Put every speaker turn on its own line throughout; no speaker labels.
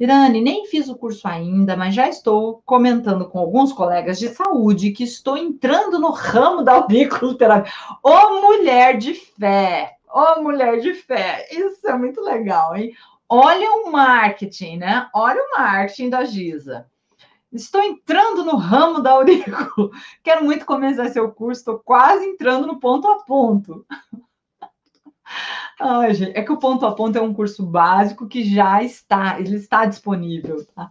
Irane, nem fiz o curso ainda, mas já estou comentando com alguns colegas de saúde que estou entrando no ramo da auriculoterapia. Ô mulher de fé! Ô mulher de fé! Isso é muito legal, hein? Olha o marketing, né? Olha o marketing da Giza. Estou entrando no ramo da aurícula. Quero muito começar seu curso, estou quase entrando no ponto a ponto. Ai, gente, é que o ponto a ponto é um curso básico que já está, ele está disponível, tá?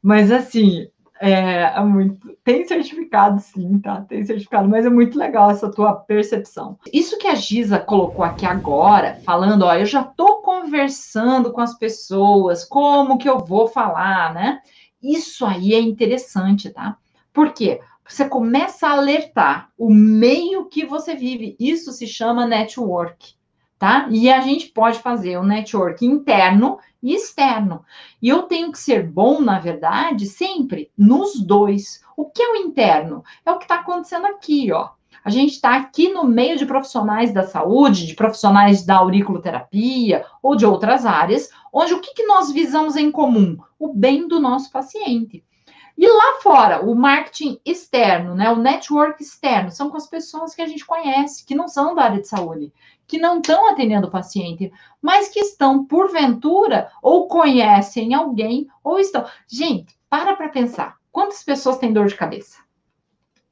Mas assim, é, é, muito. Tem certificado, sim, tá? Tem certificado, mas é muito legal essa tua percepção. Isso que a Giza colocou aqui agora, falando, ó, eu já tô conversando com as pessoas, como que eu vou falar, né? Isso aí é interessante, tá? Por quê? Você começa a alertar o meio que você vive. Isso se chama network tá? E a gente pode fazer um network interno e externo. E eu tenho que ser bom, na verdade, sempre nos dois. O que é o interno? É o que está acontecendo aqui, ó. A gente está aqui no meio de profissionais da saúde, de profissionais da auriculoterapia ou de outras áreas, onde o que, que nós visamos em comum? O bem do nosso paciente. E lá fora, o marketing externo, né, o network externo, são com as pessoas que a gente conhece, que não são da área de saúde, que não estão atendendo o paciente, mas que estão, porventura, ou conhecem alguém, ou estão. Gente, para para pensar. Quantas pessoas têm dor de cabeça?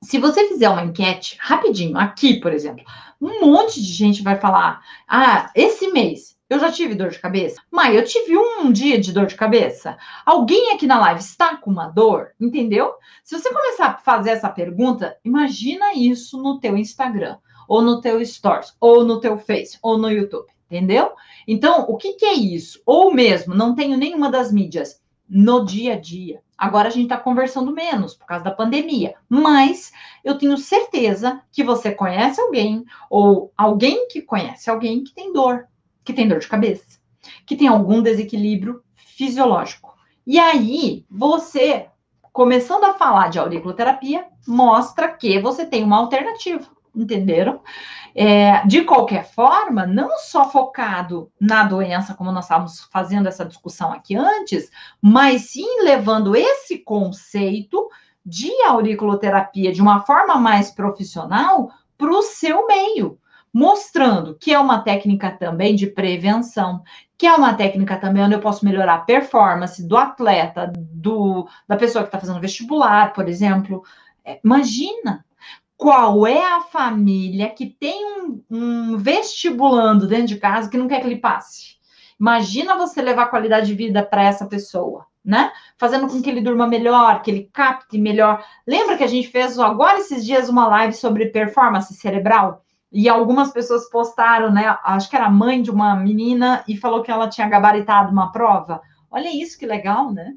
Se você fizer uma enquete rapidinho, aqui, por exemplo, um monte de gente vai falar: ah, esse mês eu já tive dor de cabeça. Mãe, eu tive um dia de dor de cabeça. Alguém aqui na live está com uma dor? Entendeu? Se você começar a fazer essa pergunta, imagina isso no teu Instagram, ou no teu Stories, ou no teu Face, ou no YouTube. Entendeu? Então, o que, que é isso? Ou mesmo, não tenho nenhuma das mídias no dia a dia. Agora a gente está conversando menos por causa da pandemia, mas eu tenho certeza que você conhece alguém ou alguém que conhece alguém que tem dor que tem dor de cabeça, que tem algum desequilíbrio fisiológico. E aí, você, começando a falar de auriculoterapia, mostra que você tem uma alternativa, entenderam? É, de qualquer forma, não só focado na doença, como nós estávamos fazendo essa discussão aqui antes, mas sim levando esse conceito de auriculoterapia de uma forma mais profissional para o seu meio mostrando que é uma técnica também de prevenção, que é uma técnica também onde eu posso melhorar a performance do atleta, do, da pessoa que está fazendo vestibular, por exemplo. É, imagina qual é a família que tem um, um vestibulando dentro de casa que não quer que ele passe. Imagina você levar qualidade de vida para essa pessoa, né? Fazendo com que ele durma melhor, que ele capte melhor. Lembra que a gente fez agora esses dias uma live sobre performance cerebral? E algumas pessoas postaram, né? Acho que era a mãe de uma menina e falou que ela tinha gabaritado uma prova. Olha isso que legal, né?